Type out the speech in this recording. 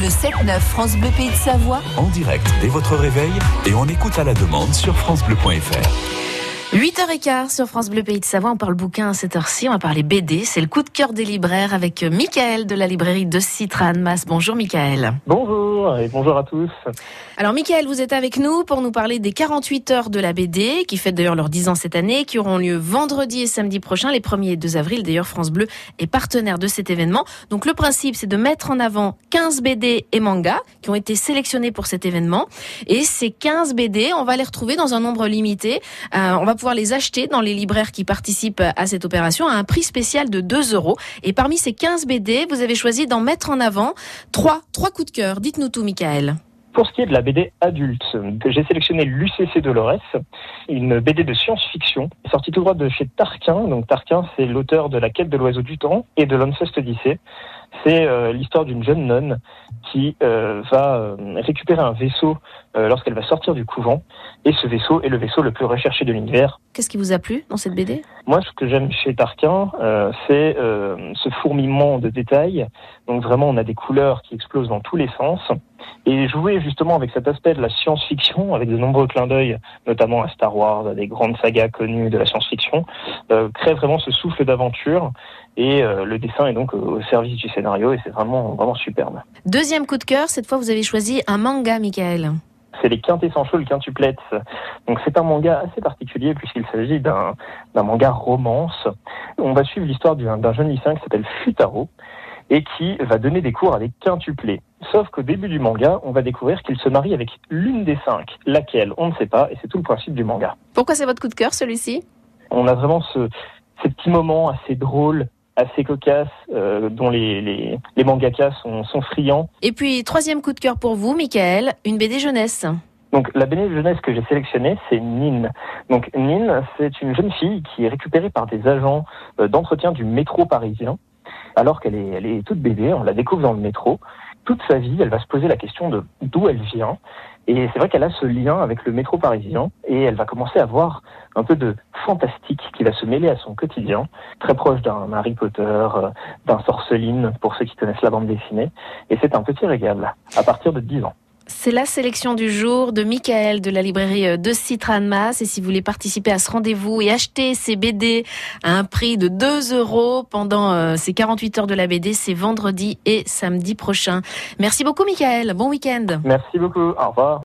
Le 7-9 France Bleu Pays de Savoie. En direct dès votre réveil et on écoute à la demande sur FranceBleu.fr. 8h15 sur France Bleu Pays de Savoie, on parle bouquin à cette heure-ci, on va parler BD, c'est le coup de cœur des libraires avec Michael de la librairie de Citran Mas. Bonjour Michael. Bonjour et bonjour à tous. Alors Michael, vous êtes avec nous pour nous parler des 48 heures de la BD, qui fêtent d'ailleurs leurs 10 ans cette année, qui auront lieu vendredi et samedi prochain, les 1er et 2 avril. D'ailleurs, France Bleu est partenaire de cet événement. Donc le principe, c'est de mettre en avant 15 BD et mangas qui ont été sélectionnés pour cet événement. Et ces 15 BD, on va les retrouver dans un nombre limité. Euh, on va pouvoir les acheter dans les libraires qui participent à cette opération à un prix spécial de 2 euros. Et parmi ces 15 BD, vous avez choisi d'en mettre en avant 3, trois coups de cœur. Dites-nous tout, Michael. Pour ce qui est de la BD adulte, j'ai sélectionné l'UCC Dolores, une BD de science-fiction, sortie tout droit de chez Tarquin. Donc Tarquin, c'est l'auteur de La quête de l'oiseau du temps et de l'Uncest Odyssey. C'est euh, l'histoire d'une jeune nonne qui euh, va euh, récupérer un vaisseau lorsqu'elle va sortir du couvent. Et ce vaisseau est le vaisseau le plus recherché de l'univers. Qu'est-ce qui vous a plu dans cette BD Moi, ce que j'aime chez Tarquin, c'est ce fourmillement de détails. Donc vraiment, on a des couleurs qui explosent dans tous les sens. Et jouer justement avec cet aspect de la science-fiction, avec de nombreux clins d'œil, notamment à Star Wars, à des grandes sagas connues de la science-fiction, euh, crée vraiment ce souffle d'aventure. Et euh, le dessin est donc au service du scénario et c'est vraiment, vraiment superbe. Deuxième coup de cœur, cette fois vous avez choisi un manga, Michael c'est les Quintessentials Quintuplets. Donc c'est un manga assez particulier puisqu'il s'agit d'un manga romance. On va suivre l'histoire d'un jeune lycéen qui s'appelle Futaro et qui va donner des cours à des quintuplés. Sauf qu'au début du manga, on va découvrir qu'il se marie avec l'une des cinq, laquelle on ne sait pas, et c'est tout le principe du manga. Pourquoi c'est votre coup de cœur celui-ci? On a vraiment ce, ces petits moments assez drôles, assez cocasses, euh, dont les, les, les mangakas sont, sont friands. Et puis, troisième coup de cœur pour vous, Michael, une BD jeunesse. Donc la BD jeunesse que j'ai sélectionnée, c'est Nin. Donc Nin, c'est une jeune fille qui est récupérée par des agents euh, d'entretien du métro parisien alors qu'elle est, elle est toute bébé, on la découvre dans le métro. Toute sa vie, elle va se poser la question de d'où elle vient. Et c'est vrai qu'elle a ce lien avec le métro parisien et elle va commencer à voir un peu de fantastique qui va se mêler à son quotidien, très proche d'un Harry Potter, euh, d'un Sorceline pour ceux qui connaissent la bande dessinée. Et c'est un petit régal à partir de 10 ans. C'est la sélection du jour de Michael de la librairie euh, de Citran Mas. Et si vous voulez participer à ce rendez-vous et acheter ces BD à un prix de 2 euros pendant euh, ces 48 heures de la BD, c'est vendredi et samedi prochain. Merci beaucoup, Michael. Bon week-end. Merci beaucoup. Au revoir.